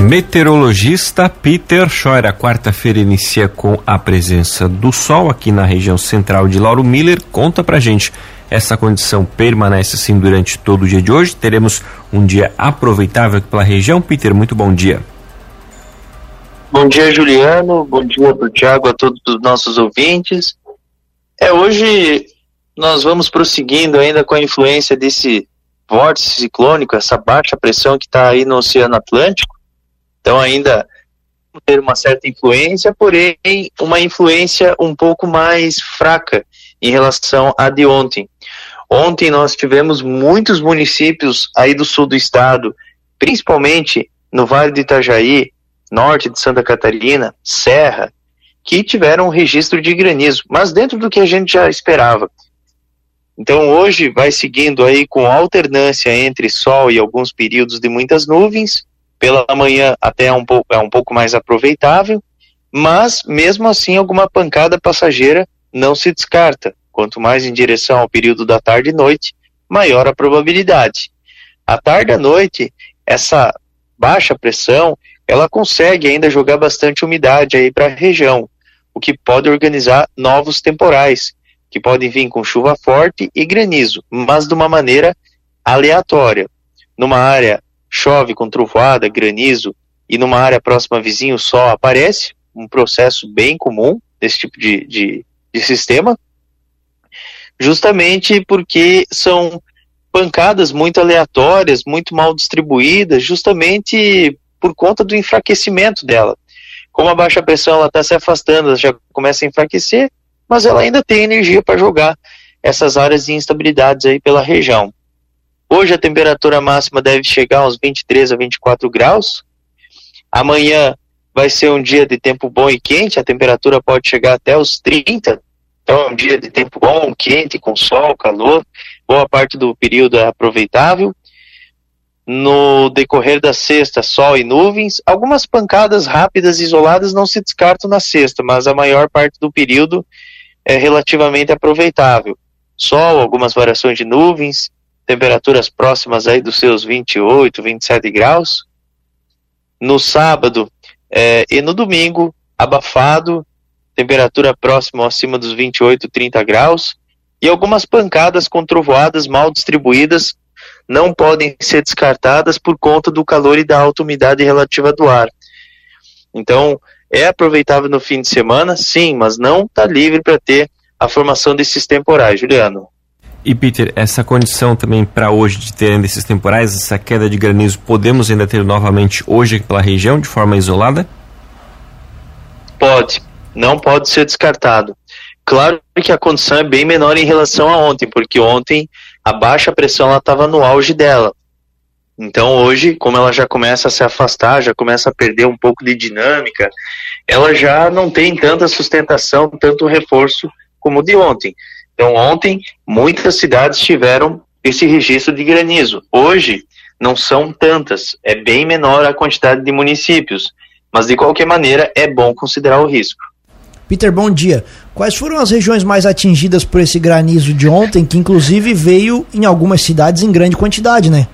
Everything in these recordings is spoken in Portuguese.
Meteorologista Peter Scheuer, a quarta-feira inicia com a presença do sol aqui na região central de Lauro Miller. Conta pra gente essa condição permanece assim durante todo o dia de hoje. Teremos um dia aproveitável aqui pela região. Peter, muito bom dia. Bom dia, Juliano. Bom dia para o Tiago, a todos os nossos ouvintes. É, hoje nós vamos prosseguindo ainda com a influência desse vórtice ciclônico, essa baixa pressão que está aí no Oceano Atlântico. Então ainda ter uma certa influência, porém uma influência um pouco mais fraca em relação à de ontem. Ontem nós tivemos muitos municípios aí do sul do estado, principalmente no Vale do Itajaí, norte de Santa Catarina, Serra, que tiveram um registro de granizo, mas dentro do que a gente já esperava. Então hoje vai seguindo aí com alternância entre sol e alguns períodos de muitas nuvens, pela manhã até é um pouco, é um pouco mais aproveitável, mas mesmo assim alguma pancada passageira não se descarta. Quanto mais em direção ao período da tarde e noite, maior a probabilidade. À tarde e à noite, essa baixa pressão, ela consegue ainda jogar bastante umidade aí para a região, o que pode organizar novos temporais, que podem vir com chuva forte e granizo, mas de uma maneira aleatória. Numa área chove com trovoada, granizo, e numa área próxima vizinho só aparece, um processo bem comum desse tipo de, de, de sistema, justamente porque são pancadas muito aleatórias, muito mal distribuídas, justamente por conta do enfraquecimento dela. Como a baixa pressão ela está se afastando, ela já começa a enfraquecer, mas ela ainda tem energia para jogar essas áreas de instabilidades aí pela região. Hoje a temperatura máxima deve chegar aos 23 a 24 graus. Amanhã vai ser um dia de tempo bom e quente, a temperatura pode chegar até os 30, então é um dia de tempo bom, quente, com sol, calor, boa parte do período é aproveitável. No decorrer da sexta, sol e nuvens. Algumas pancadas rápidas isoladas não se descartam na sexta, mas a maior parte do período é relativamente aproveitável. Sol, algumas variações de nuvens, temperaturas próximas aí dos seus 28, 27 graus. No sábado é, e no domingo, abafado, temperatura próxima acima dos 28, 30 graus, e algumas pancadas com trovoadas mal distribuídas não podem ser descartadas por conta do calor e da alta umidade relativa do ar. Então, é aproveitável no fim de semana, sim, mas não está livre para ter a formação desses temporais, Juliano. E Peter, essa condição também para hoje de ter ainda esses temporais, essa queda de granizo, podemos ainda ter novamente hoje pela região de forma isolada? Pode, não pode ser descartado. Claro que a condição é bem menor em relação a ontem, porque ontem a baixa pressão estava no auge dela. Então hoje, como ela já começa a se afastar, já começa a perder um pouco de dinâmica, ela já não tem tanta sustentação, tanto reforço como de ontem. Então ontem muitas cidades tiveram esse registro de granizo. Hoje não são tantas, é bem menor a quantidade de municípios, mas de qualquer maneira é bom considerar o risco. Peter, bom dia. Quais foram as regiões mais atingidas por esse granizo de ontem, que inclusive veio em algumas cidades em grande quantidade, né?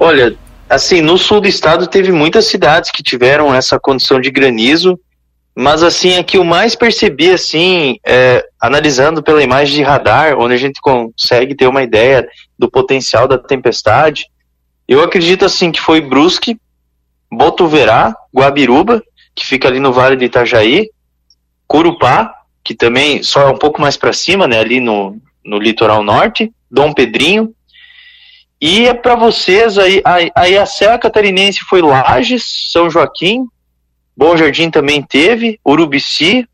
Olha, assim, no sul do estado teve muitas cidades que tiveram essa condição de granizo, mas assim, aqui o mais percebi, assim, é, analisando pela imagem de radar, onde a gente consegue ter uma ideia do potencial da tempestade, eu acredito assim que foi Brusque, Botuverá, Guabiruba, que fica ali no Vale de Itajaí, Curupá, que também só é um pouco mais para cima, né, ali no, no litoral norte, Dom Pedrinho. E é para vocês aí, aí a Serra Catarinense foi Lages, São Joaquim, Bom Jardim também teve, Urubici.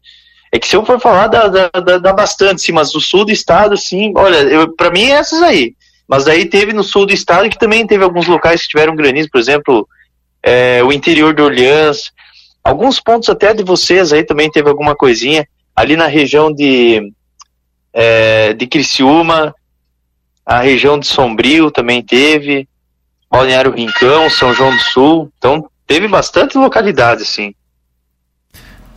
É que se eu for falar, dá, dá, dá, bastante, sim, mas o sul do estado, sim, olha, para mim é essas aí. Mas aí teve no sul do estado que também teve alguns locais que tiveram granizo, por exemplo, é, o interior de Orleans, Alguns pontos até de vocês aí também teve alguma coisinha. Ali na região de, é, de Criciúma, a região de Sombrio também teve. Balneário Rincão, São João do Sul. Então, teve bastante localidade, sim.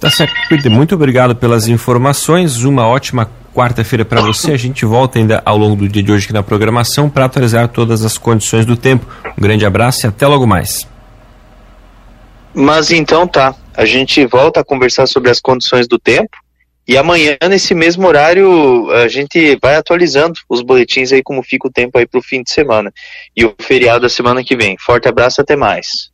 Tá certo, Peter. Muito obrigado pelas informações. Uma ótima quarta-feira para você. A gente volta ainda ao longo do dia de hoje aqui na programação para atualizar todas as condições do tempo. Um grande abraço e até logo mais. Mas então tá. A gente volta a conversar sobre as condições do tempo. E amanhã, nesse mesmo horário, a gente vai atualizando os boletins aí, como fica o tempo aí para o fim de semana. E o feriado da semana que vem. Forte abraço, até mais.